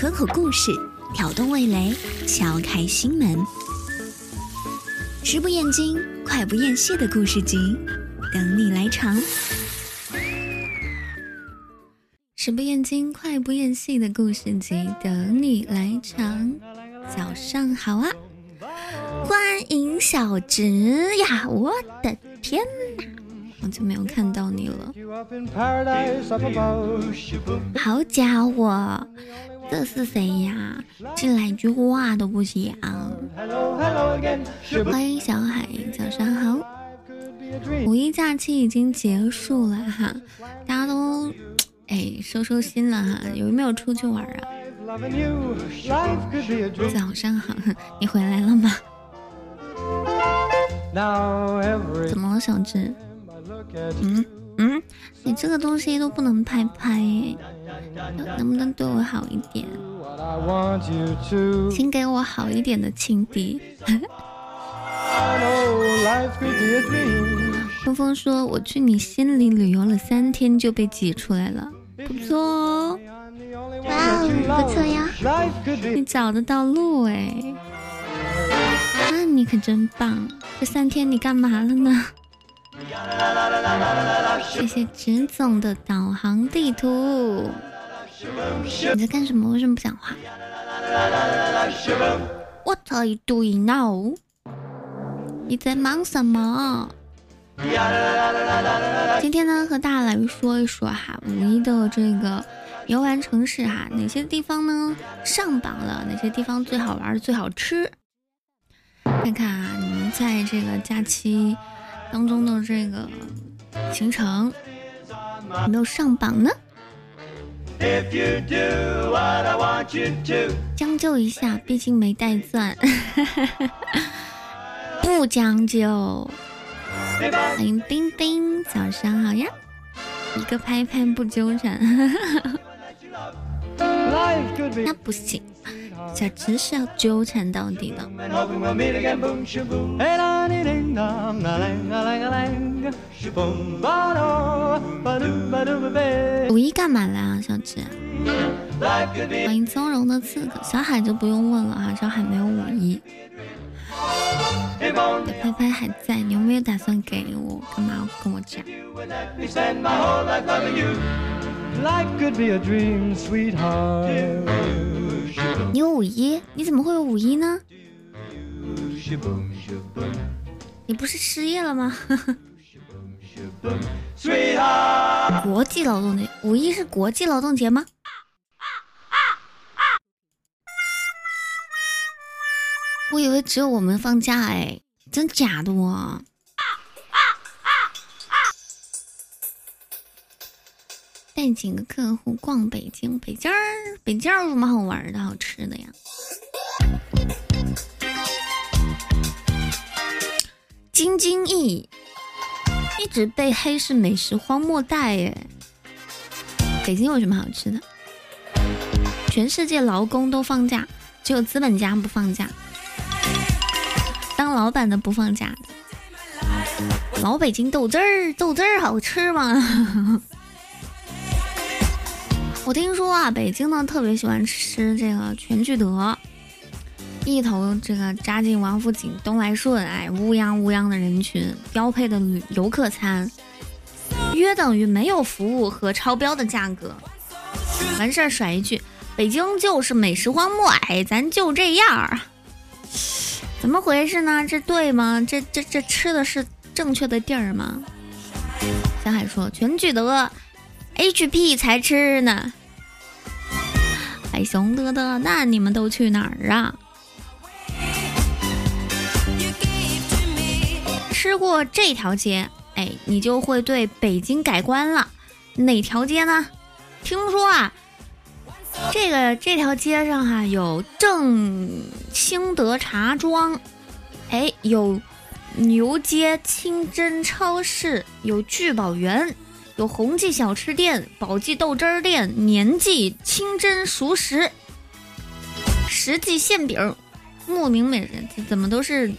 可口故事，挑动味蕾，敲开心门。食不厌精，快不厌细的故事集，等你来尝。食不厌精，快不厌细的故事集，等你来尝。早上好啊，欢迎小直呀！我的天哪！好久没有看到你了，好家伙，这是谁呀？进来一句话都不讲。欢迎小海，早上好。五一假期已经结束了哈，大家都哎收收心了哈，有没有出去玩啊？早上好，你回来了吗？怎么了，小智？嗯嗯，你这个东西都不能拍拍，能不能对我好一点？请给我好一点的亲弟。风风说：“我去你心里旅游了三天就被挤出来了，不错哦。”哇哦，不错呀！你找得到路哎，那你可真棒！这三天你干嘛了呢？谢谢直总的导航地图。你在干什么？为什么不讲话？What are you doing now？你在忙什么？今天呢，和大家来说一说哈，五一的这个游玩城市哈，哪些地方呢上榜了？哪些地方最好玩、最好吃？看看啊，你们在这个假期。当中的这个行程有没有上榜呢？将就一下，毕竟没带钻。不将就。欢迎冰冰，早上好呀！一个拍拍不纠缠，那不行。小直是要纠缠到底的。五一干嘛来啊，小智？欢迎从容的刺客，小海就不用问了啊，小海没有五一。拍拍还在，你有没有打算给我？干嘛要跟我讲？你有五一？你怎么会有五一呢？你不是失业了吗？国际劳动节，五一是国际劳动节吗？我以为只有我们放假哎，真假的我？带几个客户逛北京，北京儿，北京儿有什么好玩的、好吃的呀？京津冀一直被黑是美食荒漠带耶。北京有什么好吃的？全世界劳工都放假，只有资本家不放假。当老板的不放假的。老北京豆汁儿，豆汁儿好吃吗？我听说啊，北京呢特别喜欢吃这个全聚德，一头这个扎进王府井、东来顺，哎，乌泱乌泱的人群，标配的旅游客餐，约等于没有服务和超标的价格。完事儿甩一句，北京就是美食荒漠，哎，咱就这样儿。怎么回事呢？这对吗？这这这吃的是正确的地儿吗？小海说全聚德，HP 才吃呢。哎，熊德德，那你们都去哪儿啊？吃过这条街，哎，你就会对北京改观了。哪条街呢？听说啊，这个这条街上哈有正兴德茶庄，哎，有牛街清真超市，有聚宝园。有红记小吃店、宝记豆汁儿店、年记清真熟食、实记馅饼、莫名美人，怎么都是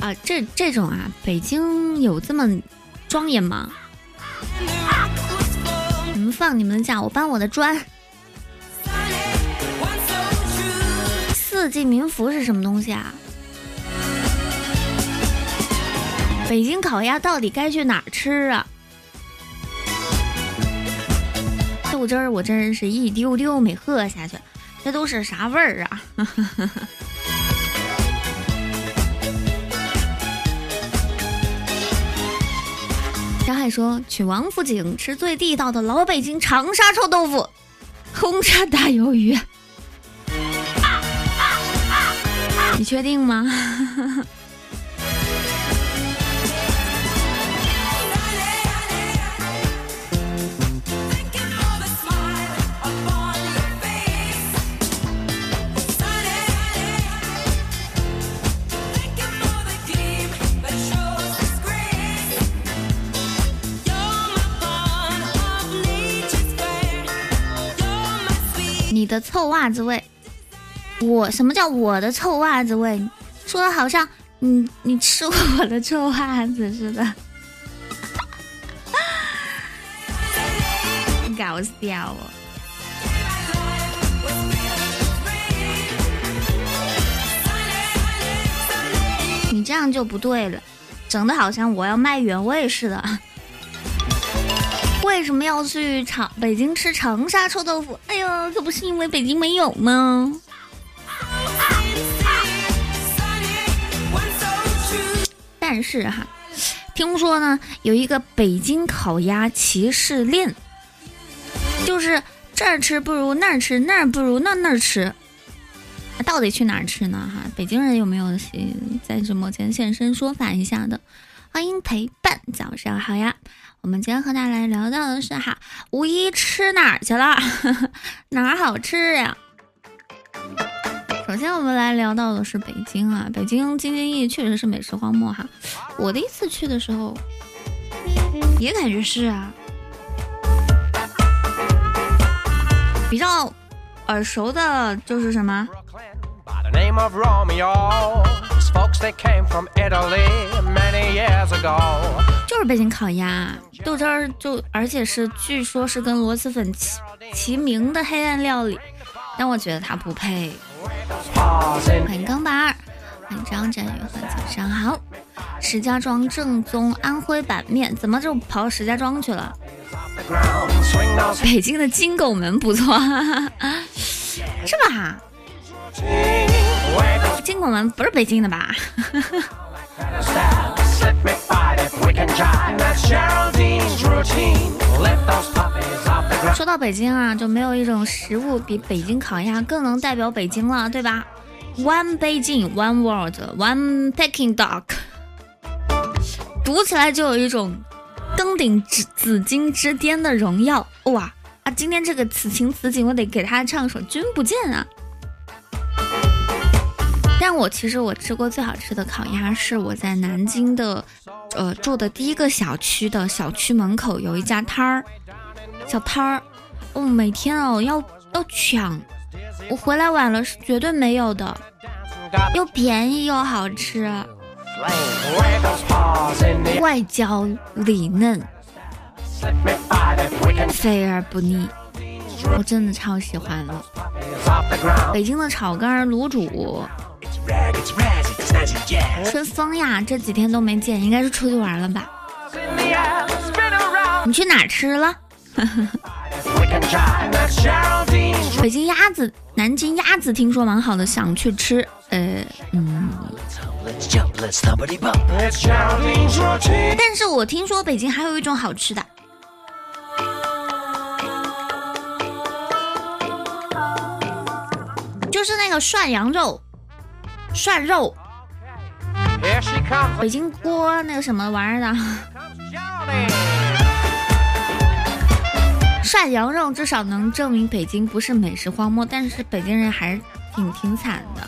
啊？这这种啊，北京有这么庄严吗？你们放你们的假，我搬我的砖。四季民福是什么东西啊？北京烤鸭到底该去哪儿吃啊？豆汁儿我真是一丢丢没喝下去，这都是啥味儿啊？小海说去王府井吃最地道的老北京长沙臭豆腐，红烧大鱿鱼。你确定吗？你的臭袜子味，我什么叫我的臭袜子味？说的好像你你吃过我的臭袜子似的，搞笑哦！你这样就不对了，整的好像我要卖原味似的。为什么要去长北京吃长沙臭豆腐？哎呀，可不是因为北京没有吗？但是哈，听说呢有一个北京烤鸭歧视链，就是这儿吃不如那儿吃，那儿不如那那儿吃，到底去哪儿吃呢？哈，北京人有没有在直播间现身说法一下的？欢迎陪伴，早上好呀！我们今天和大家来聊到的是哈，五一吃哪儿去了？哪儿好吃呀？首先我们来聊到的是北京啊，北京京津冀确实是美食荒漠哈。我第一次去的时候，也感觉是啊，比较耳熟的就是什么？是北京烤鸭豆汁儿，就而且是据说是跟螺蛳粉齐齐名的黑暗料理，但我觉得它不配。欢迎钢板儿，欢迎张展宇，欢迎早上好。石家庄正宗安徽板面，怎么就跑到石家庄去了？北京的金拱门不错，是吧？金拱门不是北京的吧？we can try that Geraldine's routine，let those puppies up 说到北京啊，就没有一种食物比北京烤鸭更能代表北京了，对吧？One Beijing, One World, One Peking Duck，读起来就有一种登顶紫紫金之巅的荣耀哇！啊，今天这个此情此景，我得给他唱首《君不见》啊。但我其实我吃过最好吃的烤鸭是我在南京的，呃住的第一个小区的小区门口有一家摊儿，小摊儿，哦每天哦要要抢，我回来晚了是绝对没有的，又便宜又好吃，外焦里嫩，肥而不腻，我真的超喜欢了。北京的炒肝卤煮。春风呀，这几天都没见，应该是出去玩了吧？你去哪吃了？北京鸭子，南京鸭子，听说蛮好的，想去吃。呃，嗯。但是我听说北京还有一种好吃的，就是那个涮羊肉。涮肉，北京锅那个什么玩意儿的，涮羊肉至少能证明北京不是美食荒漠，但是北京人还是挺挺惨的。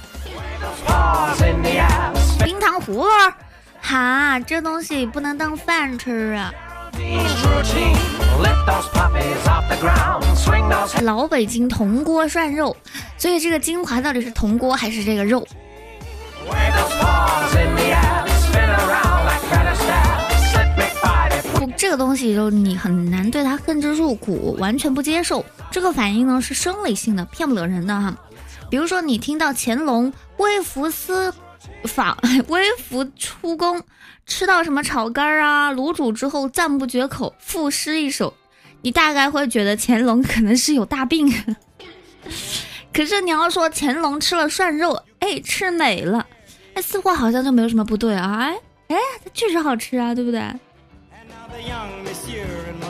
冰糖葫芦，哈，这东西不能当饭吃啊！老北京铜锅涮肉，所以这个精华到底是铜锅还是这个肉？不，这个东西就你很难对它恨之入骨，完全不接受。这个反应呢是生理性的，骗不了人的哈。比如说你听到乾隆微服私访、微服出宫，吃到什么炒肝啊、卤煮之后赞不绝口，赋诗一首，你大概会觉得乾隆可能是有大病。可是你要说乾隆吃了涮肉，哎，吃美了，哎，似乎好像就没有什么不对啊，哎，哎，它确实好吃啊，对不对？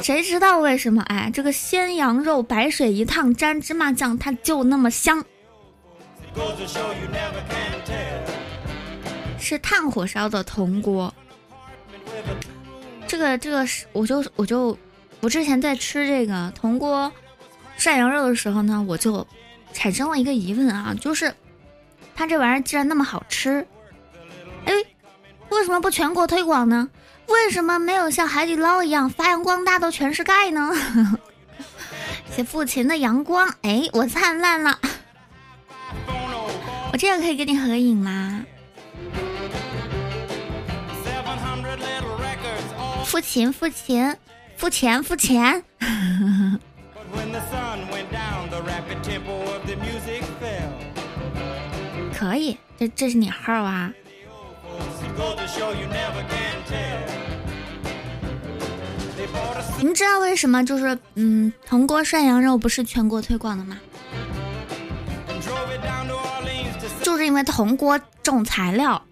谁知道为什么？哎，这个鲜羊肉白水一烫沾芝麻酱，它就那么香。是炭火烧的铜锅。这个这个是，我就我就我之前在吃这个铜锅涮羊肉的时候呢，我就产生了一个疑问啊，就是它这玩意儿既然那么好吃，哎，为什么不全国推广呢？为什么没有像海底捞一样发扬光大到全世界呢？谢父亲的阳光，哎，我灿烂了。我这样可以跟你合影吗？付钱，付钱，付钱，付钱。可以，这这是你号啊？你们知道为什么就是嗯，铜锅涮羊肉不是全国推广的吗？就是因为铜锅这种材料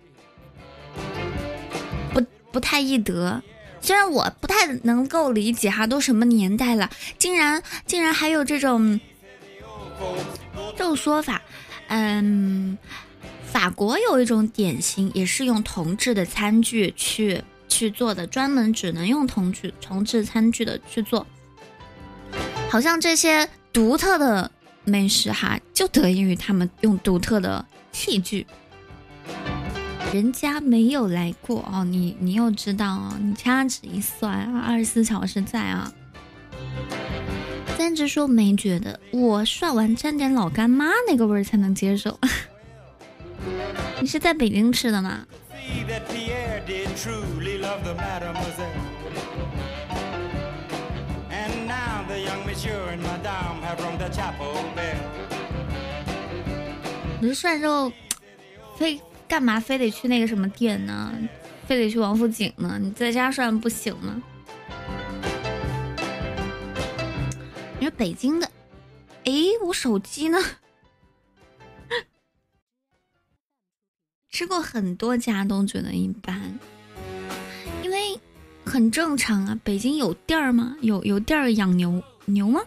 不不太易得。虽然我不太能够理解哈，都什么年代了，竟然竟然还有这种这种说法。嗯，法国有一种点心，也是用铜制的餐具去去做的，专门只能用铜具铜制餐具的去做。好像这些独特的美食哈，就得益于他们用独特的器具。人家没有来过哦，你你又知道哦，你掐指一算啊，二十四小时在啊。三只说没觉得，我涮完沾点老干妈那个味儿才能接受。你是在北京吃的吗？你这涮肉非。干嘛非得去那个什么店呢？非得去王府井呢？你在家涮不行吗？你说北京的，哎，我手机呢？吃过很多家都觉得一般，因为很正常啊。北京有地儿吗？有有地儿养牛牛吗？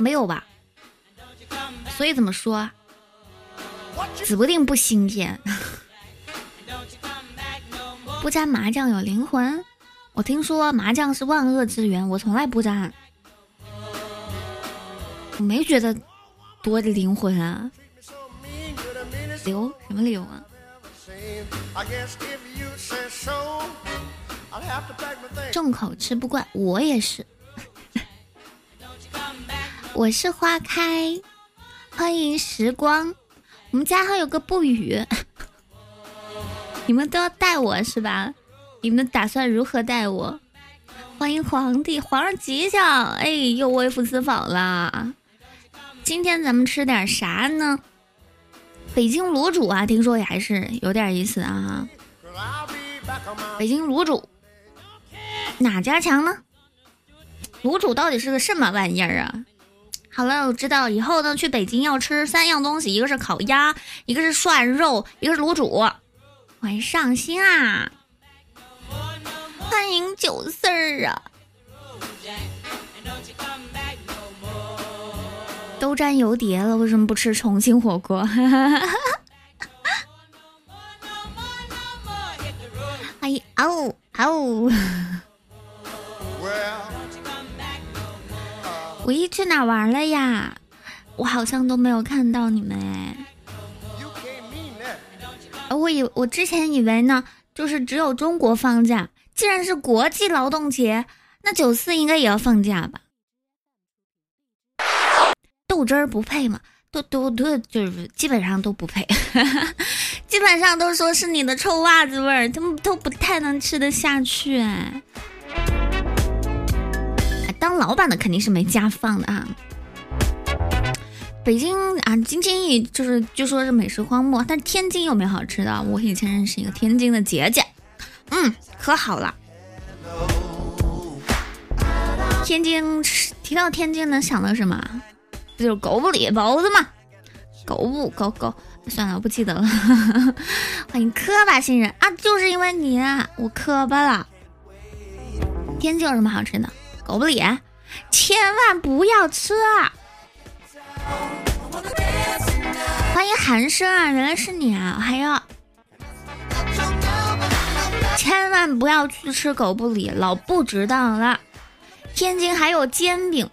没有吧？所以怎么说？指不定不新鲜。不沾麻酱有灵魂？我听说麻酱是万恶之源，我从来不沾。我没觉得多的灵魂啊。流什么流啊？重口吃不惯，我也是。我是花开。欢迎时光，我们家还有个不语，你们都要带我是吧？你们打算如何带我？欢迎皇帝，皇上吉祥！哎，又微服私访了。今天咱们吃点啥呢？北京卤煮啊，听说也还是有点意思啊。北京卤煮哪家强呢？卤煮到底是个什么玩意儿啊？好了，我知道以后呢，去北京要吃三样东西，一个是烤鸭，一个是涮肉，一个是卤煮。欢迎上心啊！欢迎九四儿啊！都沾油碟了，为什么不吃重庆火锅？欢迎嗷嗷！五一去哪玩了呀？我好像都没有看到你们哎。我以我之前以为呢，就是只有中国放假。既然是国际劳动节，那九四应该也要放假吧？汁儿不配吗？都都都，就是基本上都不配，基本上都说是你的臭袜子味儿，他们都不太能吃得下去哎。当老板的肯定是没家放的啊。北京啊，京津冀就是据说是美食荒漠，但天津有没好吃的？我以前认识一个天津的姐姐，嗯，可好了。天津提到天津能想到什么？不就是狗不理包子吗？狗不狗狗，算了，我不记得了。欢迎磕巴新人啊，就是因为你我磕巴了。天津有什么好吃的？狗不理，千万不要吃！欢迎寒生啊，原来是你啊！还有，千万不要去吃狗不理，老不值当了。天津还有煎饼，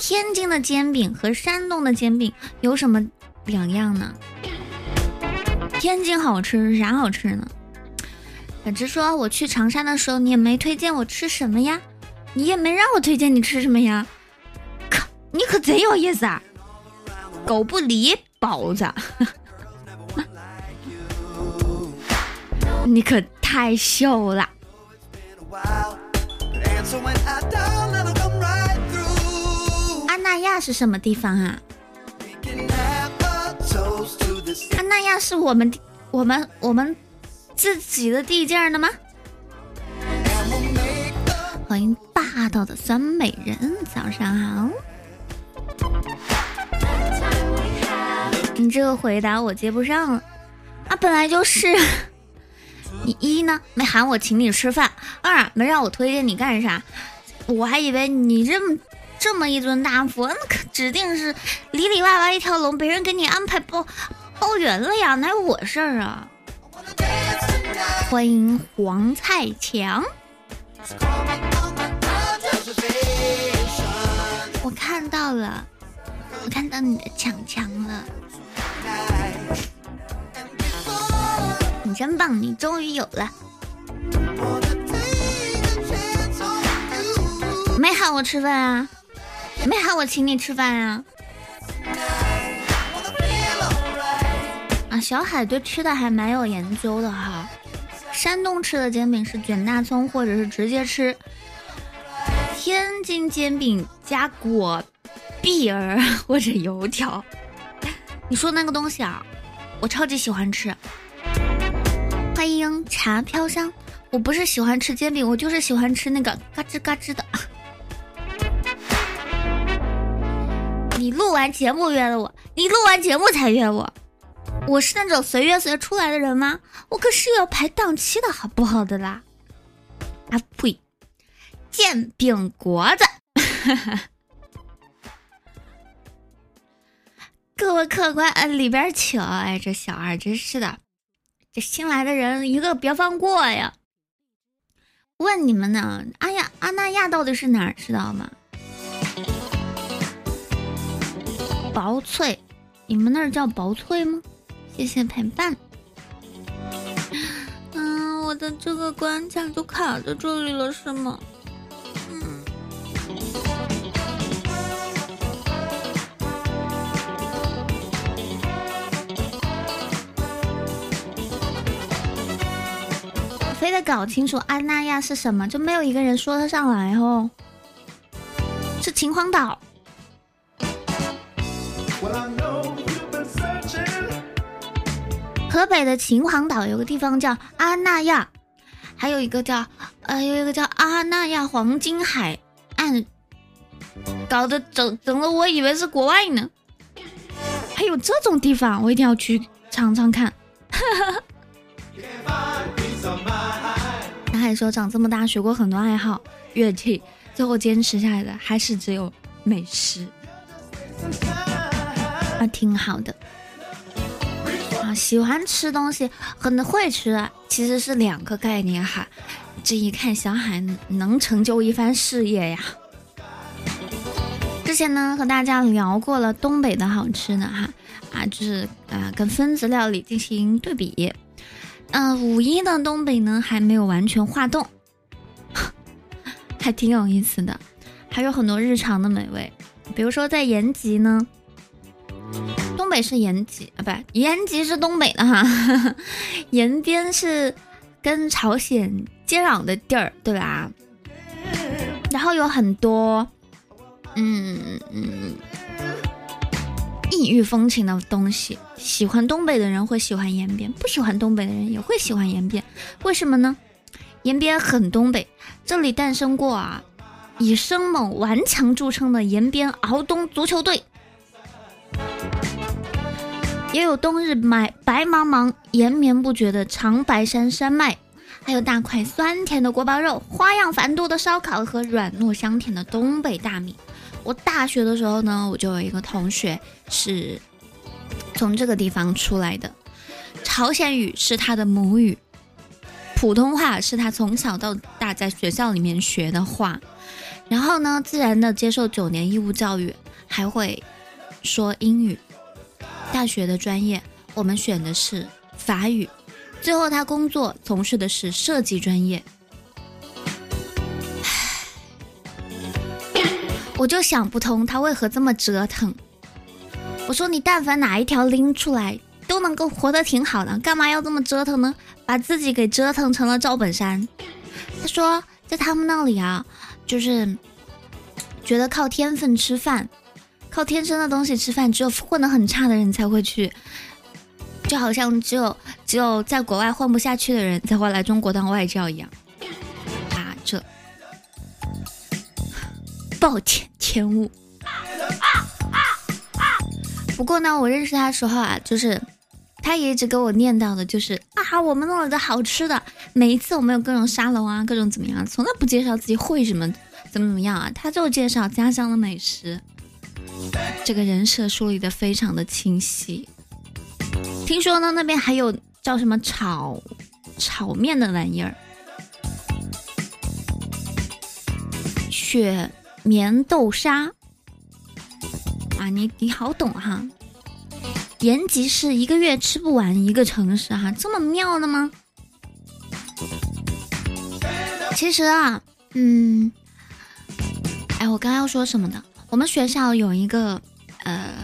天津的煎饼和山东的煎饼有什么两样呢？天津好吃，啥好吃呢？反正说我去长沙的时候，你也没推荐我吃什么呀，你也没让我推荐你吃什么呀。可你可贼有意思啊！狗不理包子，你可太秀了。那亚是什么地方啊？阿那亚是我们我们我们自己的地界的吗？欢迎霸道的酸美人，早上好。你这个回答我接不上了，啊，本来就是。你一呢，没喊我请你吃饭；二没让我推荐你干啥。我还以为你这么这么一尊大佛，那可指定是里里外外一条龙，别人给你安排包包圆了呀，哪有我事儿啊？欢迎黄菜强，我看到了，我看到你的强强了。你真棒，你终于有了。没喊我吃饭啊？没喊我请你吃饭啊？啊，小海对吃的还蛮有研究的哈。山东吃的煎饼是卷大葱，或者是直接吃。天津煎饼加果篦儿 或者油条。你说那个东西啊，我超级喜欢吃。欢迎茶飘香，我不是喜欢吃煎饼，我就是喜欢吃那个嘎吱嘎吱的。录完节目约的我，你录完节目才约我，我是那种随约随出来的人吗？我可是要排档期的好不好的啦？啊呸！煎饼果子。各位客官，呃，里边请。哎，这小二真是的，这新来的人一个别放过呀！问你们呢，阿亚阿那亚到底是哪儿？知道吗？薄脆，你们那儿叫薄脆吗？谢谢陪伴。嗯，我的这个关卡就卡在这里了，是吗？嗯非得搞清楚安那亚是什么，就没有一个人说得上来哦。是秦皇岛。河北的秦皇岛有个地方叫阿那亚，还有一个叫呃，有一个叫阿那亚黄金海岸，搞得整整的我以为是国外呢。还有这种地方，我一定要去尝尝看。他还说长这么大学过很多爱好，乐器，最后坚持下来的还是只有美食，啊，挺好的。喜欢吃东西和会吃其实是两个概念哈。这一看小海能成就一番事业呀。之前呢和大家聊过了东北的好吃的哈，啊，就是啊跟分子料理进行对比。嗯，五一的东北呢还没有完全化冻，还挺有意思的，还有很多日常的美味，比如说在延吉呢，东北是延吉啊，不，延吉是东北的哈，延边是跟朝鲜接壤的地儿，对吧？然后有很多，嗯嗯，异域风情的东西。喜欢东北的人会喜欢延边，不喜欢东北的人也会喜欢延边。为什么呢？延边很东北，这里诞生过啊，以生猛顽强著称的延边敖东足球队，也有冬日白白茫茫、延绵不绝的长白山山脉。还有大块酸甜的锅包肉，花样繁多的烧烤和软糯香甜的东北大米。我大学的时候呢，我就有一个同学是 从这个地方出来的，朝鲜语是他的母语，普通话是他从小到大在学校里面学的话，然后呢，自然的接受九年义务教育，还会说英语。大学的专业我们选的是法语。最后，他工作从事的是设计专业。我就想不通他为何这么折腾。我说你但凡哪一条拎出来，都能够活得挺好的，干嘛要这么折腾呢？把自己给折腾成了赵本山。他说，在他们那里啊，就是觉得靠天分吃饭，靠天生的东西吃饭，只有混得很差的人才会去。就好像只有只有在国外混不下去的人才会来中国当外教一样啊！这暴殄天物。不过呢，我认识他的时候啊，就是他也一直给我念叨的，就是啊，我们弄了的好吃的，每一次我们有各种沙龙啊，各种怎么样，从来不介绍自己会什么，怎么怎么样啊，他就介绍家乡的美食，这个人设树立的非常的清晰。听说呢，那边还有叫什么炒炒面的玩意儿，雪棉豆沙啊，你你好懂哈。延吉市一个月吃不完一个城市哈，这么妙的吗？其实啊，嗯，哎，我刚刚要说什么的？我们学校有一个呃。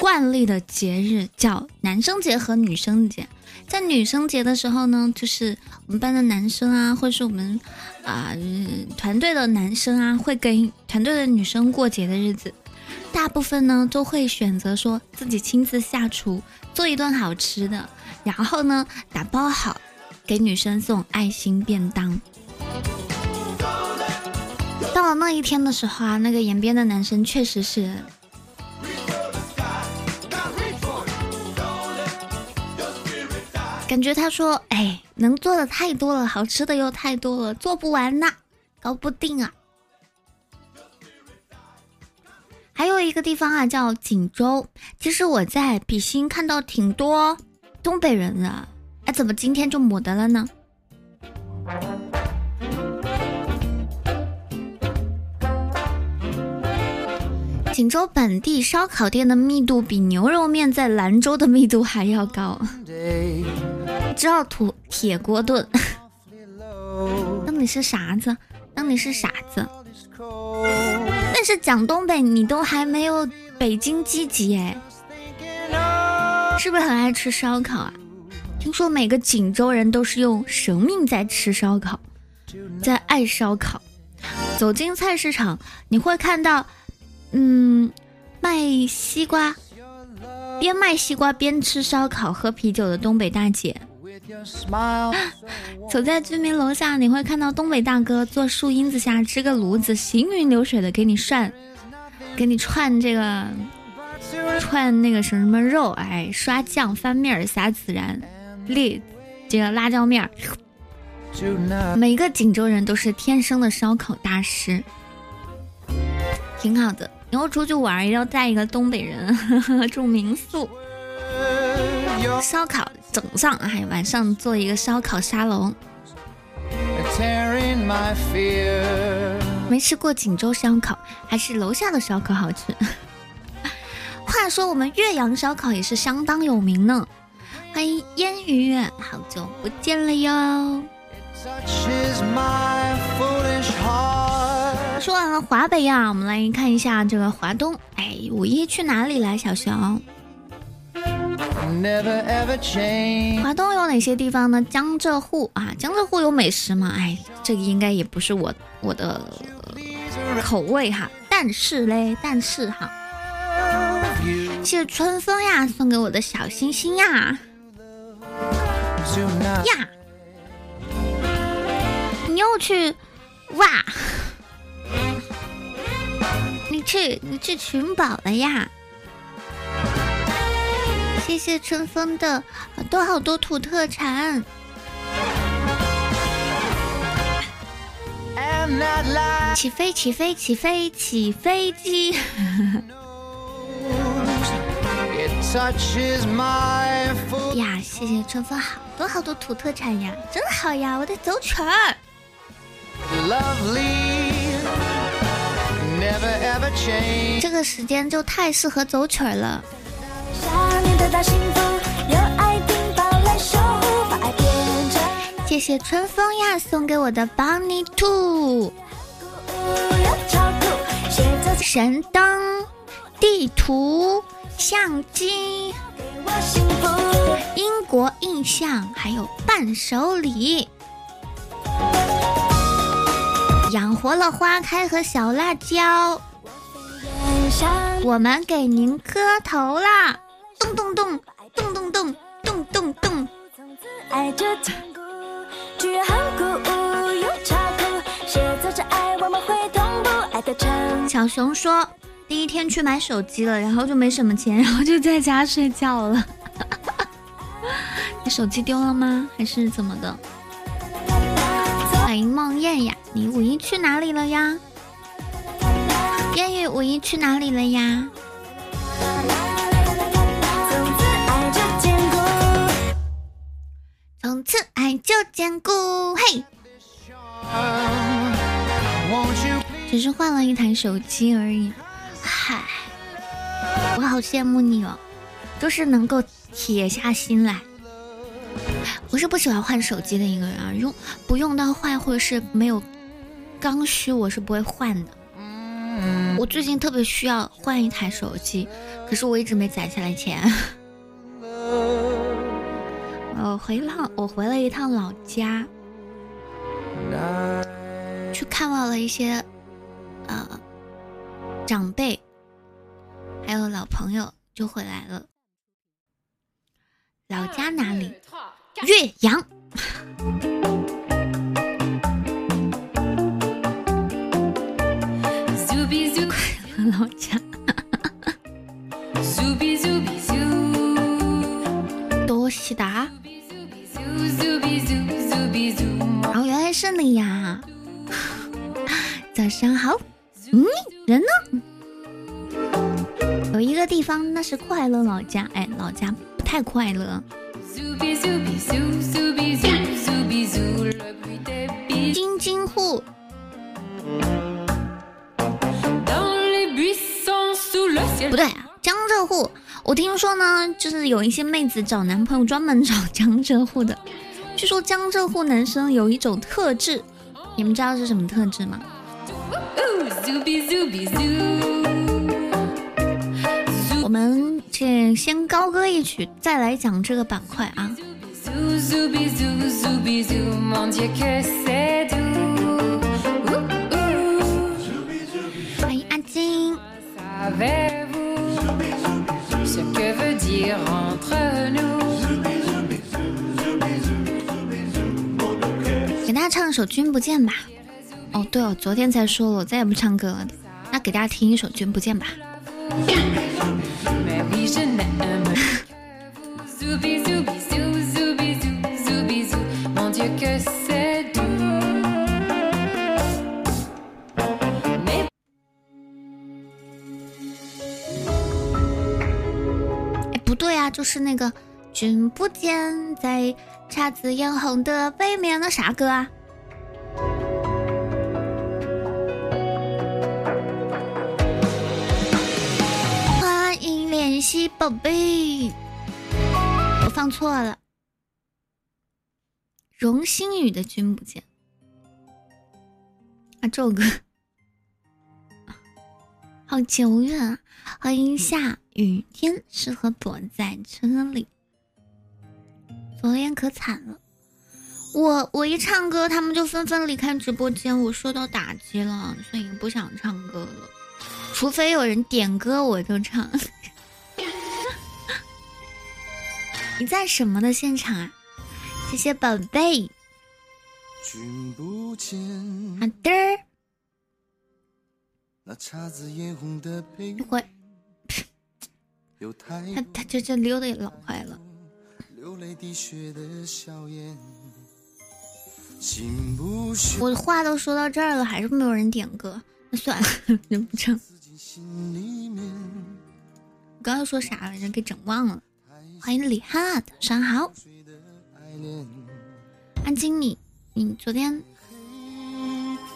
惯例的节日叫男生节和女生节，在女生节的时候呢，就是我们班的男生啊，或者是我们啊团队的男生啊，会跟团队的女生过节的日子，大部分呢都会选择说自己亲自下厨做一顿好吃的，然后呢打包好给女生送爱心便当。到了那一天的时候啊，那个延边的男生确实是。感觉他说：“哎，能做的太多了，好吃的又太多了，做不完呐，搞不定啊。”还有一个地方啊，叫锦州。其实我在比心看到挺多东北人的，哎，怎么今天就没得了呢？锦州本地烧烤店的密度比牛肉面在兰州的密度还要高。知道土铁锅炖，当你是傻子，当你是傻子。但是讲东北，你都还没有北京积极哎，是不是很爱吃烧烤啊？听说每个锦州人都是用生命在吃烧烤，在爱烧烤。走进菜市场，你会看到，嗯，卖西瓜，边卖西瓜边吃烧烤、喝啤酒的东北大姐。走在居民楼下，你会看到东北大哥坐树荫子下支个炉子，行云流水的给你涮，给你串这个串那个什么什么肉，哎，刷酱翻面撒孜然，粒这个辣椒面儿。每个锦州人都是天生的烧烤大师，挺好的。以后出去玩要带一个东北人呵呵 住民宿，烧烤。整上，还晚上做一个烧烤沙龙。没吃过锦州烧烤，还是楼下的烧烤好吃。话说我们岳阳烧烤也是相当有名呢。欢迎烟雨，好久不见了哟。说完了华北呀，我们来看一下这个华东。哎，五一去哪里了，小熊？华东有哪些地方呢？江浙沪啊，江浙沪有美食吗？哎，这个应该也不是我我的口味哈。但是嘞，但是哈，谢谢春风呀送给我的小星星呀呀，你又去哇？去你去寻宝了呀？谢谢春风的好多好多土特产。起飞起飞起飞起飞机！呀，谢谢春风好多好多土特产呀，真好呀！我得走曲儿。这个时间就太适合走曲儿了。谢谢春风呀送给我的 Bunny Two 神灯、地图、相机、英国印象，还有伴手礼，养活了花开和小辣椒，我们给您磕头啦！咚咚咚咚咚咚咚咚咚。小熊说，第一天去买手机了，然后就没什么钱，然后就在家睡觉了。你手机丢了吗？还是怎么的？欢迎梦燕呀，你五一去哪里了呀？烟雨五一去哪里了呀？从此爱就坚固，嘿！只是换了一台手机而已，嗨，我好羡慕你哦，就是能够铁下心来。我是不喜欢换手机的一个人啊，用不用到坏或者是没有刚需，我是不会换的。我最近特别需要换一台手机，可是我一直没攒下来钱。我回趟，我回了一趟老家，去看望了一些呃长辈，还有老朋友，就回来了。老家哪里？岳阳。老家。多西达。然后原来是你呀！早上好，嗯，人呢？有一个地方那是快乐老家，哎，老家不太快乐。京津沪，不对啊，江浙沪。我听说呢，就是有一些妹子找男朋友专门找江浙沪的。据说江浙沪男生有一种特质，你们知道是什么特质吗？我们这先高歌一曲，再来讲这个板块啊。给大家唱一首《君不见》吧。哦，对哦，昨天才说了，我再也不唱歌了。那给大家听一首《君不见》吧。啊，就是那个《君不见》在姹紫嫣红的背面，那啥歌啊？欢迎联系宝贝，我放错了。荣星宇的《君不见》啊，这首歌好久远啊！欢迎下雨天，适合躲在车里。昨天可惨了，我我一唱歌，他们就纷纷离开直播间，我受到打击了，所以不想唱歌了。除非有人点歌，我就唱。你在什么的现场啊？谢谢宝贝。好的。一会儿，他他这这溜的也老快了。我话都说到这儿了，还是没有人点歌，那算了，人不唱。我刚刚说啥来着？给整忘了。欢迎李哈，上好。安静，你你昨天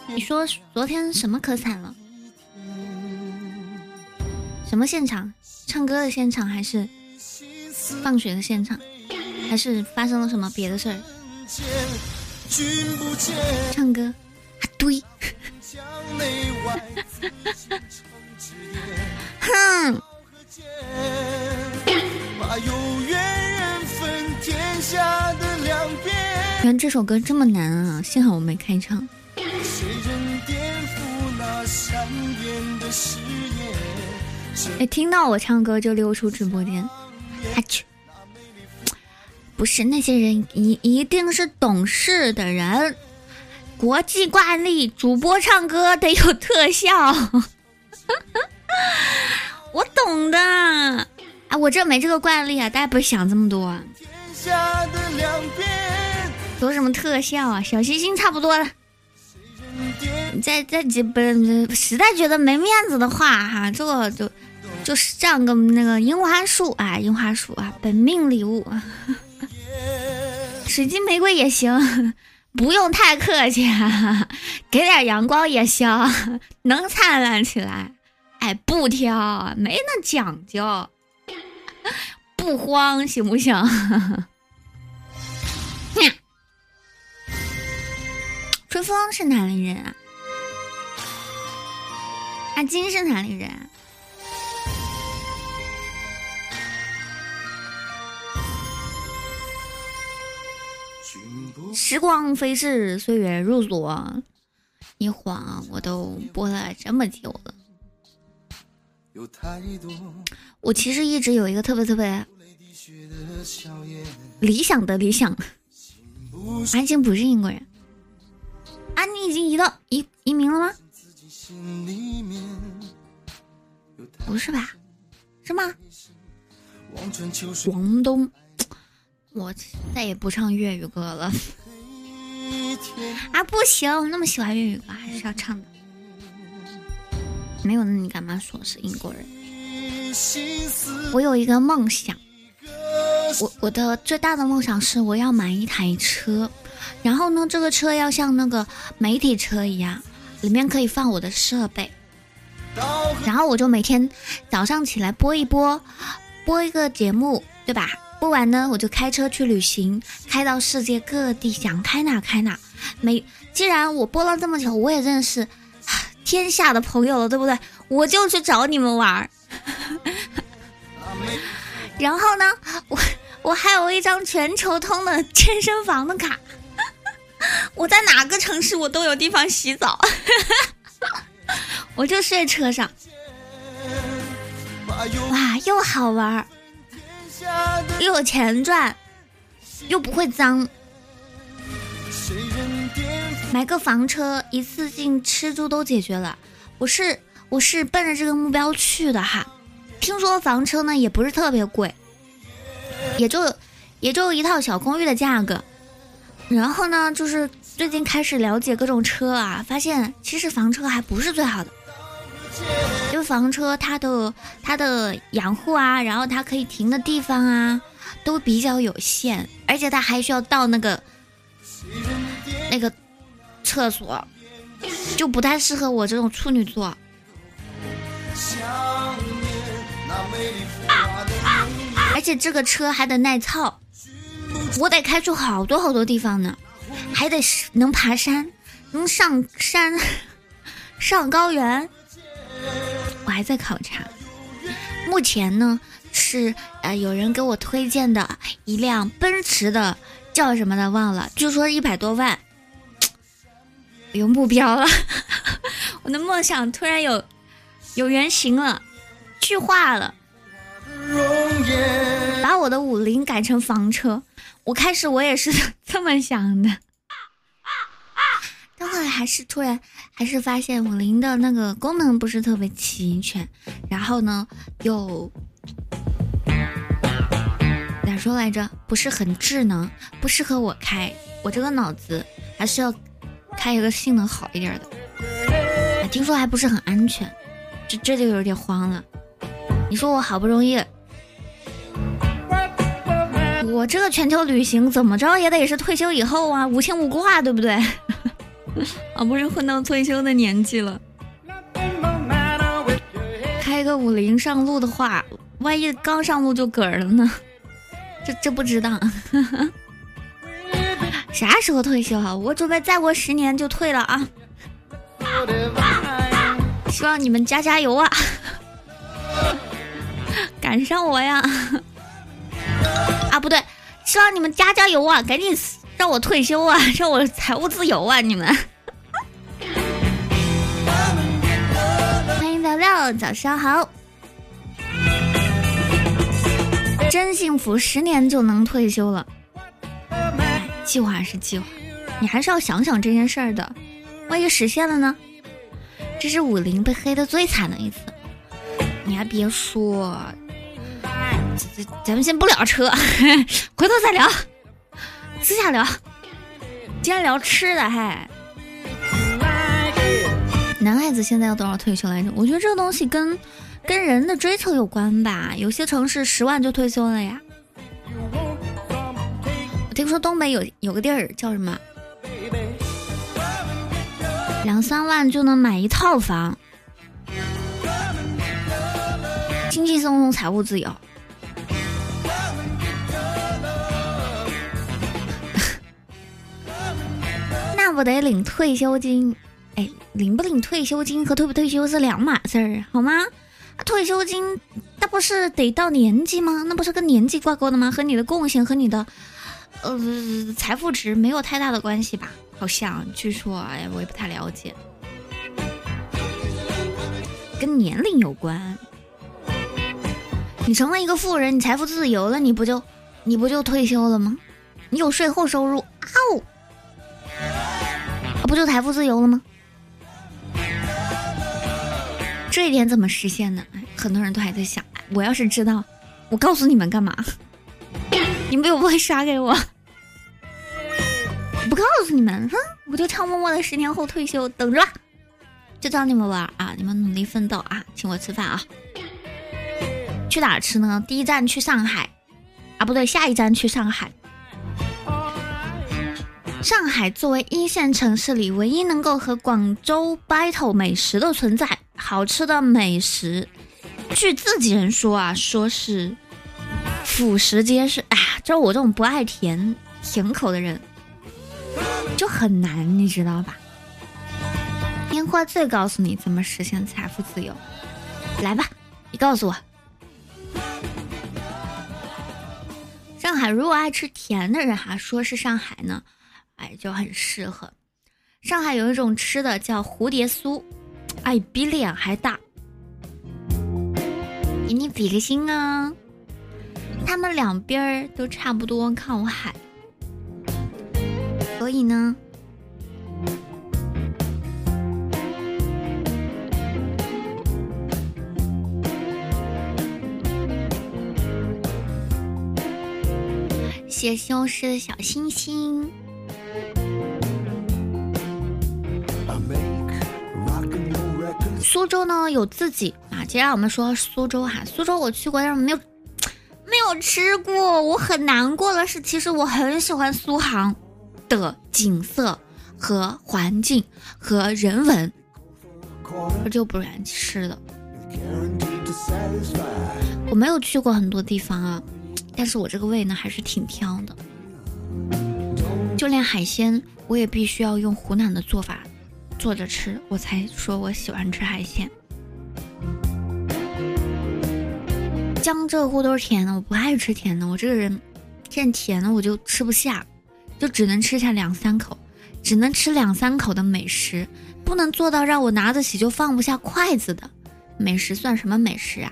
你说昨天什么可惨了？什么现场？唱歌的现场还是放学的现场？还是发生了什么别的事儿？唱歌啊，对。哼。原来这首歌这么难啊！幸好我没开唱。哎，听到我唱歌就溜出直播间，阿去！不是那些人一一定是懂事的人。国际惯例，主播唱歌得有特效。我懂的，啊，我这没这个惯例啊，大家不想这么多。有什么特效啊？小星星差不多了。再再几不实在觉得没面子的话哈，这个就就上个那个樱花树啊，樱花树啊，本命礼物，水晶玫瑰也行，不用太客气，给点阳光也行，能灿烂起来。哎，不挑，没那讲究，不慌行不行？春风是哪里人啊？阿金是哪里人？时光飞逝，岁月如梭，一晃我都播了这么久了。我其实一直有一个特别特别理想的理想，阿金不是英国人。啊，你已经移到移移民了吗？不是吧？是吗？王东，我再也不唱粤语歌了。啊，不行，我那么喜欢粤语歌，还是要唱的。没有，那你干嘛说是英国人？我有一个梦想，我我的最大的梦想是我要买一台车。然后呢，这个车要像那个媒体车一样，里面可以放我的设备。然后我就每天早上起来播一播，播一个节目，对吧？播完呢，我就开车去旅行，开到世界各地，想开哪开哪。没，既然我播了这么久，我也认识 天下的朋友了，对不对？我就去找你们玩。然后呢，我我还有一张全球通的健身房的卡。我在哪个城市，我都有地方洗澡。我就睡车上，哇，又好玩，又有钱赚，又不会脏。买个房车，一次性吃住都解决了。我是我是奔着这个目标去的哈。听说房车呢也不是特别贵，也就也就一套小公寓的价格。然后呢，就是最近开始了解各种车啊，发现其实房车还不是最好的，因为房车它的它的养护啊，然后它可以停的地方啊，都比较有限，而且它还需要到那个那个厕所，就不太适合我这种处女座。而且这个车还得耐操。我得开出好多好多地方呢，还得能爬山，能上山，上高原。我还在考察。目前呢，是呃有人给我推荐的一辆奔驰的，叫什么的忘了，据说一百多万，有目标了，我的梦想突然有有原型了，具化了，把我的五菱改成房车，我开始我也是 这么想的。但后来还是突然，还是发现五菱的那个功能不是特别齐全，然后呢，又咋说来着？不是很智能，不适合我开。我这个脑子还是要开一个性能好一点的。听说还不是很安全，这这就有点慌了。你说我好不容易，我这个全球旅行怎么着也得是退休以后啊，无牵无挂，对不对？啊，不是混到退休的年纪了，开个五菱上路的话，万一刚上路就嗝了呢？这这不值当，啥时候退休啊？我准备再过十年就退了啊！希望你们加加油啊，赶上我呀！啊，不对，希望你们加加油啊，赶紧。让我退休啊！让我财务自由啊！你们，欢迎聊聊，早上好。真幸福，十年就能退休了。计划是计划，你还是要想想这件事儿的。万一实现了呢？这是武林被黑的最惨的一次。你还别说，咱咱们先不聊车，回头再聊。私下聊，今天聊吃的，嗨。男孩子现在要多少退休来着？我觉得这个东西跟跟人的追求有关吧。有些城市十万就退休了呀。我听说东北有有个地儿叫什么，两三万就能买一套房，轻轻松松财务自由。不得领退休金？哎，领不领退休金和退不退休是两码事儿，好吗？退休金那不是得到年纪吗？那不是跟年纪挂钩的吗？和你的贡献和你的呃财富值没有太大的关系吧？好像据说，哎，我也不太了解，跟年龄有关。你成了一个富人，你财富自由了，你不就你不就退休了吗？你有税后收入，啊哦。不就财富自由了吗？这一点怎么实现呢？很多人都还在想。我要是知道，我告诉你们干嘛？你们又不会刷给我？不告诉你们，哼，我就悄默默的十年后退休，等着吧，就教你们玩啊！你们努力奋斗啊，请我吃饭啊！去哪吃呢？第一站去上海，啊，不对，下一站去上海。上海作为一线城市里唯一能够和广州 battle 美食的存在，好吃的美食，据自己人说啊，说是俯拾皆是。哎呀，就我这种不爱甜甜口的人，就很难，你知道吧？烟花最告诉你怎么实现财富自由，来吧，你告诉我。上海如果爱吃甜的人哈，说是上海呢。哎，就很适合。上海有一种吃的叫蝴蝶酥，哎，比脸还大。给你比个心啊！他们两边儿都差不多靠海，所以呢，写修饰的小星星。苏州呢有自己啊，既然我们说苏州哈，苏州我去过，但是没有 没有吃过，我很难过的是，其实我很喜欢苏杭的景色和环境和人文，我就不愿吃的。我没有去过很多地方啊，但是我这个胃呢还是挺挑的，就连海鲜我也必须要用湖南的做法。做着吃，我才说我喜欢吃海鲜。江浙沪都是甜的，我不爱吃甜的。我这个人见甜的我就吃不下，就只能吃下两三口，只能吃两三口的美食，不能做到让我拿得起就放不下筷子的美食，算什么美食啊？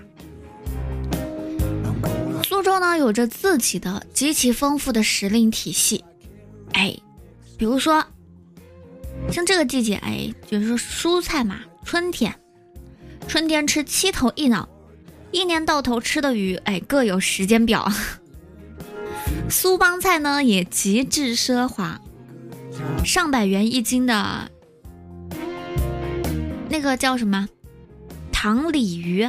苏州呢，有着自己的极其丰富的时令体系，哎，比如说像这个季节，哎，就是说蔬菜嘛，春天，春天吃七头一脑。一年到头吃的鱼，哎，各有时间表。苏帮菜呢也极致奢华，上百元一斤的，那个叫什么糖鲤鱼，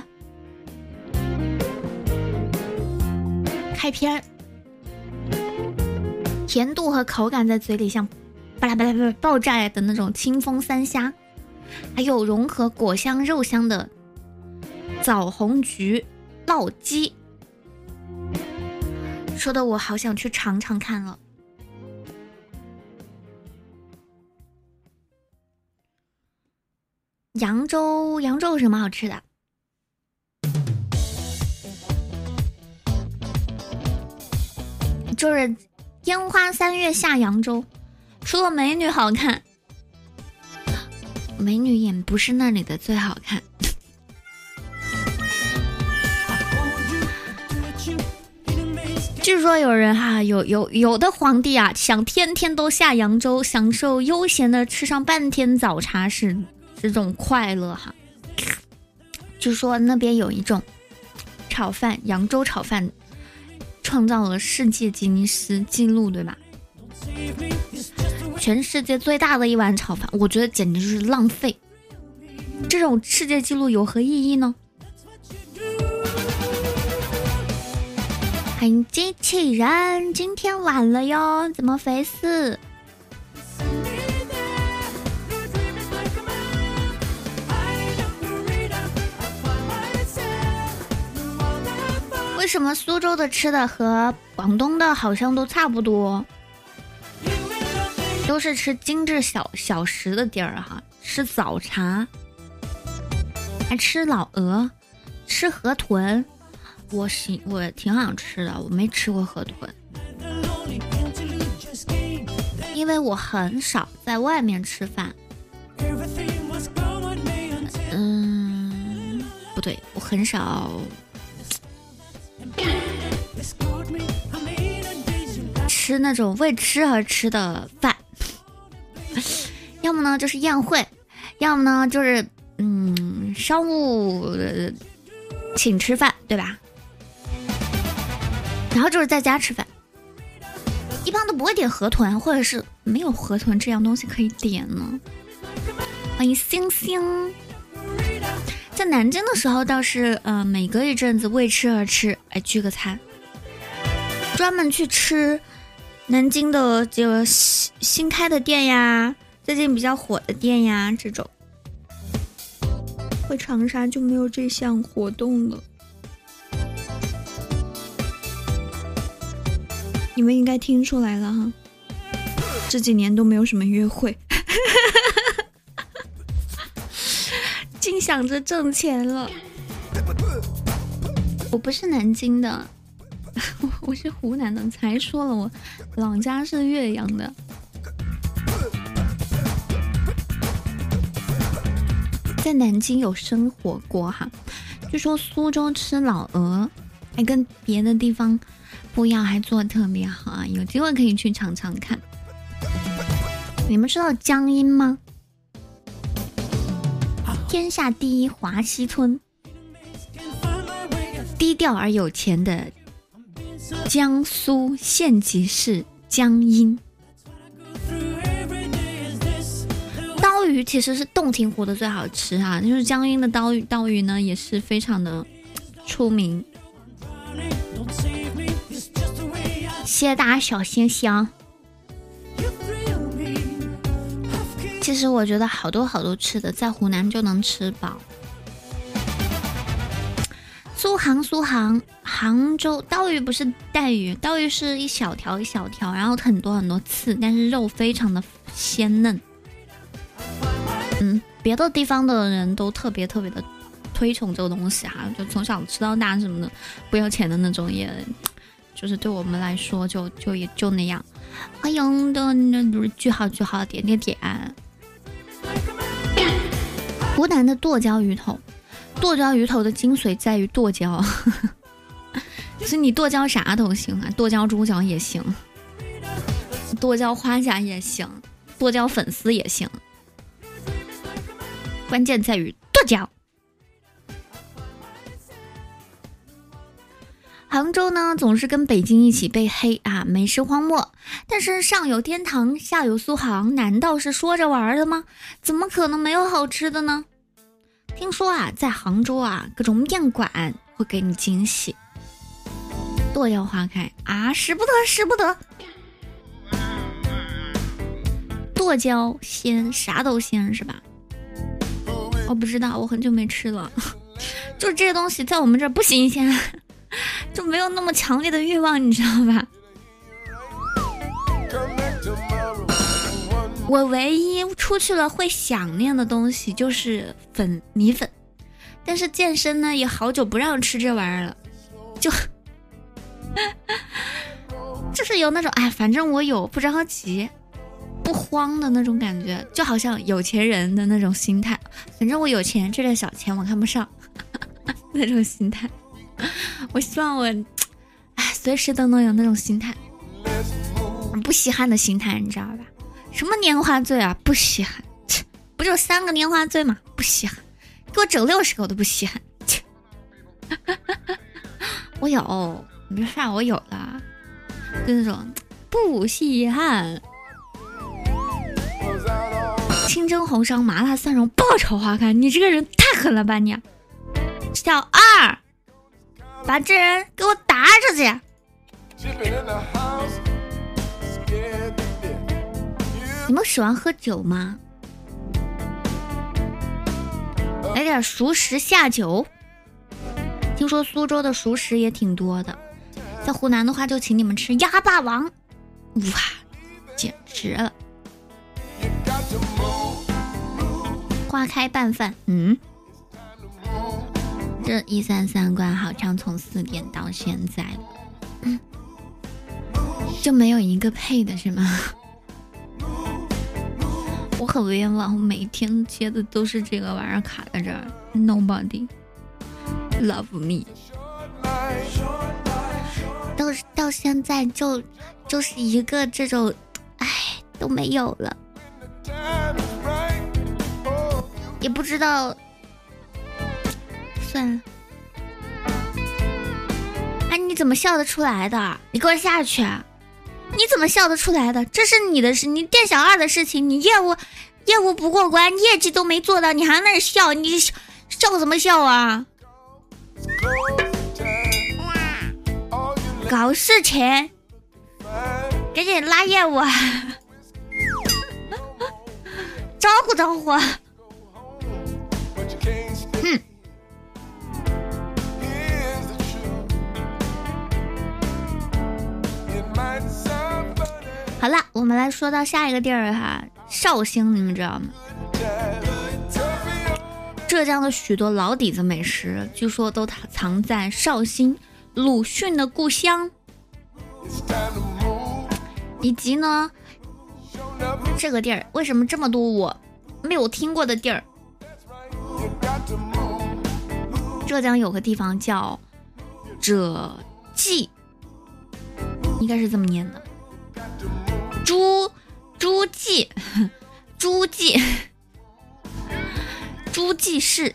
开篇，甜度和口感在嘴里像巴拉巴拉巴拉爆炸的那种清风三虾，还有融合果香肉香的。枣红菊烙鸡，说的我好想去尝尝看了。扬州，扬州有什么好吃的？就是烟花三月下扬州，除了美女好看，美女也不是那里的最好看。据说有人哈有有有的皇帝啊，想天天都下扬州，享受悠闲的吃上半天早茶是这种快乐哈。据说那边有一种炒饭，扬州炒饭创造了世界吉尼斯纪录，对吧？全世界最大的一碗炒饭，我觉得简直就是浪费。这种世界纪录有何意义呢？欢迎机器人，今天晚了哟，怎么回事？为什么苏州的吃的和广东的好像都差不多？都是吃精致小小食的地儿哈，吃早茶，还吃老鹅，吃河豚。我喜我挺想吃的，我没吃过河豚，因为我很少在外面吃饭。嗯，不对，我很少吃那种为吃而吃的饭，要么呢就是宴会，要么呢就是嗯商务请吃饭，对吧？然后就是在家吃饭，一般都不会点河豚，或者是没有河豚这样东西可以点呢。欢迎星星，在南京的时候倒是呃每隔一阵子为吃而吃，哎聚个餐，专门去吃南京的这个新新开的店呀，最近比较火的店呀这种。回长沙就没有这项活动了。你们应该听出来了哈，这几年都没有什么约会，净想着挣钱了。我不是南京的，我是湖南的，才说了我老家是岳阳的，在南京有生活过哈。据说苏州吃老鹅，还跟别的地方。不一样还做的特别好啊！有机会可以去尝尝看。你们知道江阴吗？天下第一华西村，低调而有钱的江苏县级市江阴。鱼其实是洞庭湖的最好吃哈，就是江阴的刀鱼，刀鱼呢也是非常的出名。谢谢大家小心心。其实我觉得好多好多吃的，在湖南就能吃饱。苏杭，苏杭，杭州刀鱼不是带鱼，刀鱼是一小条一小条，然后很多很多刺，但是肉非常的鲜嫩。嗯，别的地方的人都特别特别的推崇这个东西哈，就从小吃到大什么的，不要钱的那种，也就是对我们来说就就也就那样。欢迎的那句号句号点点点。湖南的剁椒鱼头，剁椒鱼头的精髓在于剁椒，其实你剁椒啥都行啊，剁椒猪脚也行，剁椒花甲也行，剁椒粉丝也行，关键在于剁椒。杭州呢，总是跟北京一起被黑啊，美食荒漠。但是上有天堂，下有苏杭，难道是说着玩的吗？怎么可能没有好吃的呢？听说啊，在杭州啊，各种面馆会给你惊喜。剁椒花开啊，使不得，使不得。剁椒鲜，啥都鲜是吧？我不知道，我很久没吃了。就这东西在我们这不新鲜。就没有那么强烈的欲望，你知道吧？我唯一出去了会想念的东西就是粉米粉，但是健身呢也好久不让吃这玩意儿了，就 就是有那种哎，反正我有不着急、不慌的那种感觉，就好像有钱人的那种心态，反正我有钱，这点小钱我看不上 那种心态。我希望我，哎，随时都能有那种心态，不稀罕的心态，你知道吧？什么年花醉啊，不稀罕，切，不就三个年花醉吗？不稀罕，给我整六十个我都不稀罕，切。我有，没事，我有了，就那种不稀罕。清蒸红烧麻辣蒜蓉爆炒花干，你这个人太狠了吧你！小二。把这人给我打出去！你们喜欢喝酒吗？来点熟食下酒。听说苏州的熟食也挺多的，在湖南的话就请你们吃鸭霸王，哇，简直了！花开拌饭，嗯。这一三三关好像从四点到现在了，就没有一个配的是吗？我很冤枉，我每天接的都是这个玩意儿卡在这儿，Nobody love me，到到现在就就是一个这种，哎都没有了，也不知道。算了，哎，你怎么笑得出来的？你给我下去！你怎么笑得出来的？这是你的事，你店小二的事情，你业务业务不过关，业绩都没做到，你还那笑？你笑什么笑啊？搞事情，赶紧拉业务，招呼招呼。好了，我们来说到下一个地儿哈，绍兴，你们知道吗？浙江的许多老底子美食，据说都藏在绍兴鲁迅的故乡，以及呢，这个地儿为什么这么多我没有听过的地儿？浙江有个地方叫浙记，应该是这么念的。诸诸暨，诸暨，诸暨市。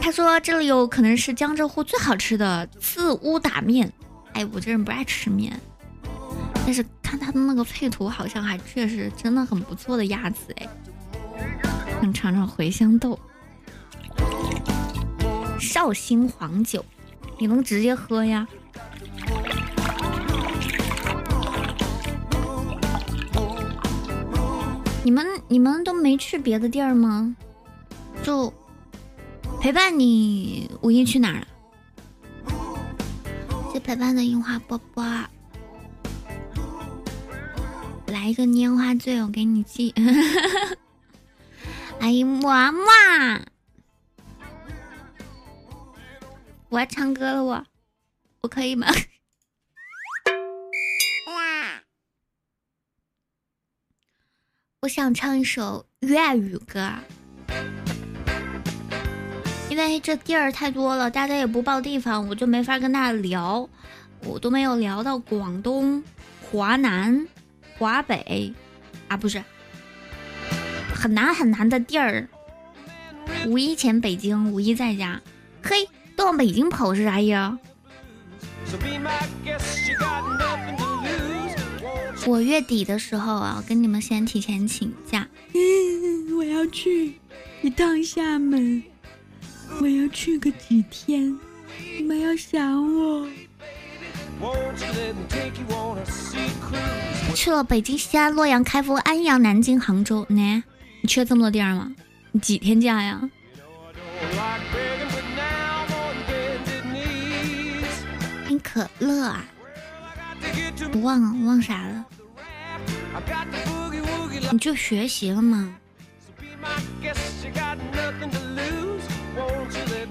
他说这里有可能是江浙沪最好吃的刺乌打面。哎，我这人不爱吃面，但是看他的那个配图，好像还确实真的很不错的鸭子哎。想尝尝茴香豆，绍兴黄酒，你能直接喝呀？你们你们都没去别的地儿吗？就陪伴你五一去哪儿了？谢陪伴的樱花波波，来一个拈花醉，我给你寄。哎呀，妈妈，我要唱歌了，我。我可以吗？我想唱一首粤语歌，因为这地儿太多了，大家也不报地方，我就没法跟大家聊，我都没有聊到广东、华南、华北啊，不是。很难很难的地儿。五一前北京，五一在家，嘿，都往北京跑是啥意啊？我月底的时候啊，跟你们先提前请假。嗯，我要去一趟厦门，我要去个几天，你们要想我。去了北京、西安、洛阳、开封、安阳、南京、杭州，呢？你去了这么多地儿吗？你几天假呀？可乐啊？我忘了，忘啥了？你就学习了吗？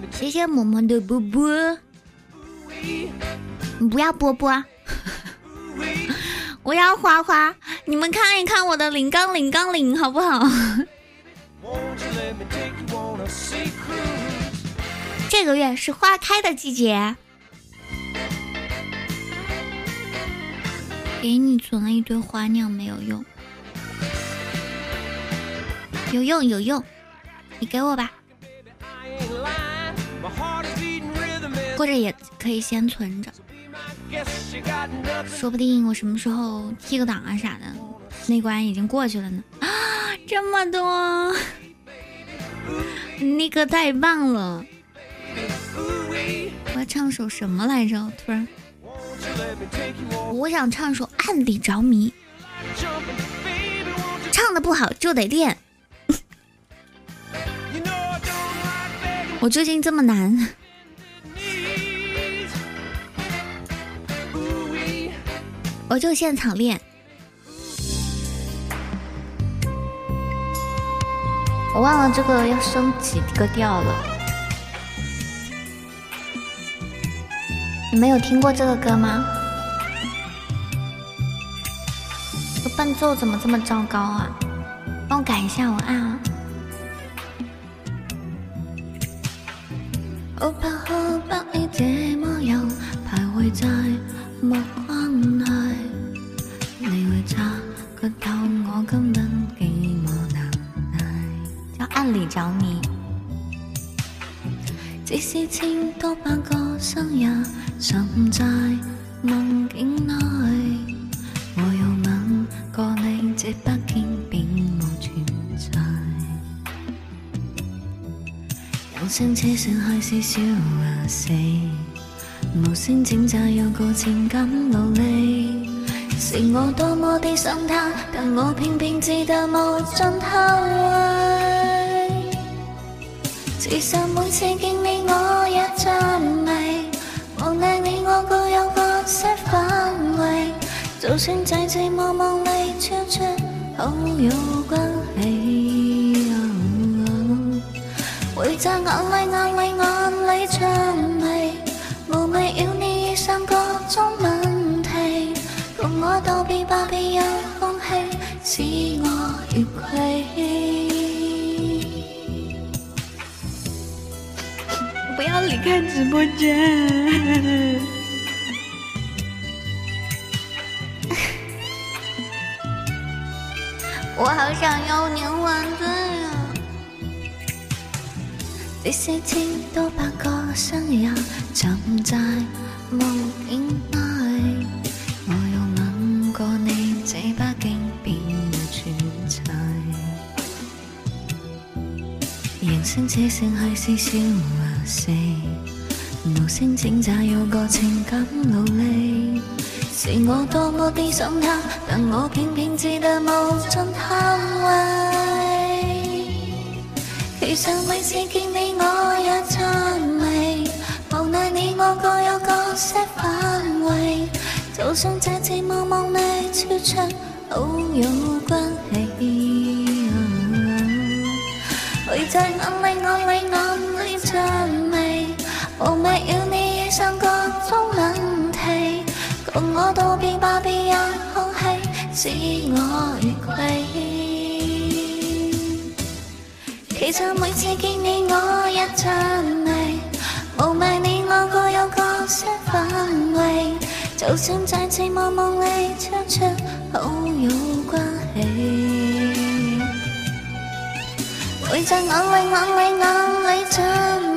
谢谢萌萌的波波，你不要波波，我要花花。你们看一看我的领杠领杠领，好不好？这个月是花开的季节。给你存了一堆花酿，没有用。有用有用，你给我吧。或者也可以先存着，说不定我什么时候踢个档啊啥的，那关已经过去了呢。啊，这么多，那个太棒了！我要唱首什么来着？突然。我想唱首《暗里着迷》，唱的不好就得练。我最近这么难，我就现场练。我忘了这个要升几个调了。你没有听过这个歌吗？这伴奏怎么这么糟糕啊？帮我改一下，我按啊。我怕可不你这么又徘徊在目光内，你会察觉到我根本寂寞难耐。叫暗里着迷，即使千多百个生日。沉在梦境内，我又吻过你，这不见并无存在。人声车上还是笑和死，无声挣扎有个情感努力。是我多么的想他，但我偏偏只得无尽后悔。其实每次见你，我也赞就算寂寂寞寞里超出好友关系。会在眼里眼里眼里唱味，无谓要你以上各种问题，共我道别吧，别有空气，使我越轨。不要离开直播间！我好想要年还罪啊！第四千多百个生日，沉在梦境内，我又吻过你，这把竟变存在。人生这剩还是笑。死，无声挣扎有个情感努力，是我多么的想他，但我偏偏只得无尽叹谓。其实每次见你我也赞美，无奈你我各有各些范围，就算这次茫茫里超出好友关使我愉快。其实每次见你我一场迷，无谓你我各有各色范围，就算再次望梦里超出好友关系，每在眼里眼里眼里真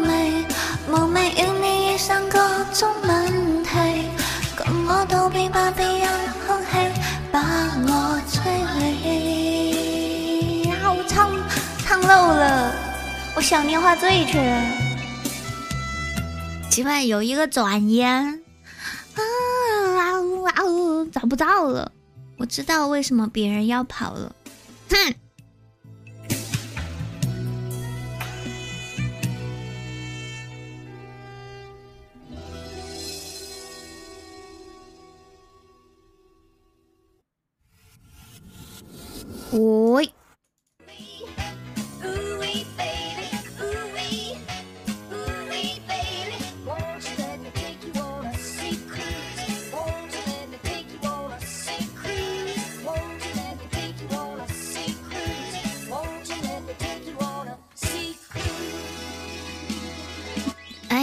我想念话醉去了。奇怪，有一个转音啊啊啊！找不到了，我知道为什么别人要跑了。哼！喂。哎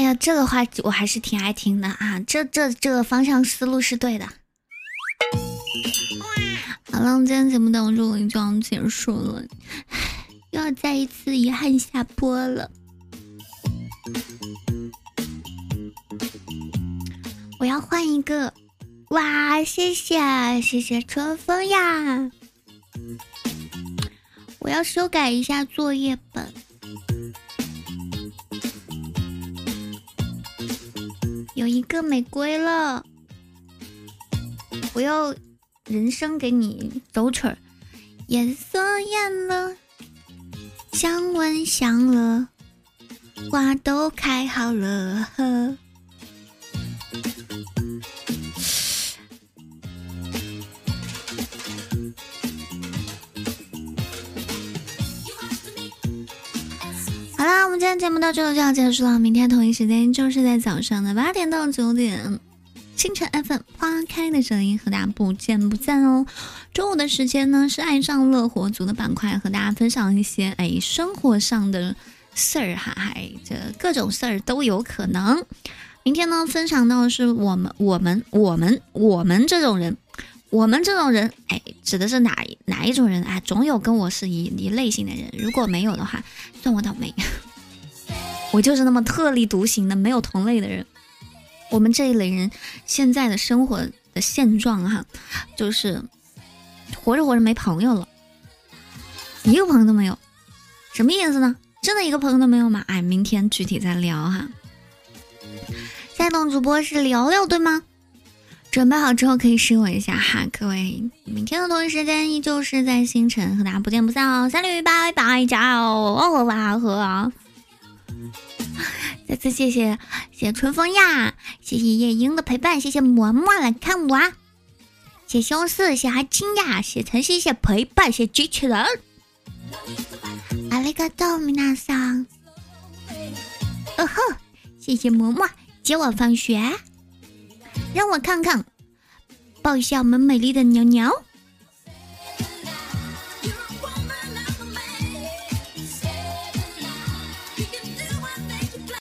呀，这个话我还是挺爱听的啊！这这这个方向思路是对的。好了，我们今天节目到这里就要结束了，又要再一次遗憾下播了。我要换一个，哇！谢谢谢谢春风呀！我要修改一下作业本。有一个玫瑰了，我要人生给你走曲儿，颜色艳了，香吻香了，花都开好了。呵节目到这就要结束了。明天同一时间就是在早上的八点到九点，清晨 FM 花开的声音和大家不见不散哦。中午的时间呢是爱上乐活族的板块，和大家分享一些哎生活上的事儿哈，还这各种事儿都有可能。明天呢分享到的是我们我们我们我们这种人，我们这种人哎指的是哪哪一种人啊？总有跟我是一一类型的人，如果没有的话，算我倒霉。我就是那么特立独行的，没有同类的人。我们这一类人现在的生活的现状哈，就是活着活着没朋友了，一个朋友都没有，什么意思呢？真的一个朋友都没有吗？哎，明天具体再聊哈。下档主播是聊聊对吗？准备好之后可以试我一下哈，各位。明天的同一时间依旧是在星辰和大家不见不散哦。三六一拜拜，加油！哦，哇呵。再次谢谢谢谢春风呀，谢谢夜莺的陪伴，谢谢嬷嬷来看我，谢谢修四，谢谢阿青呀，谢谢晨曦，谢谢陪伴，谢谢机器人。阿里嘎多米娜桑，哦吼，谢谢嬷嬷接我放学，让我看看，抱一下我们美丽的鸟鸟。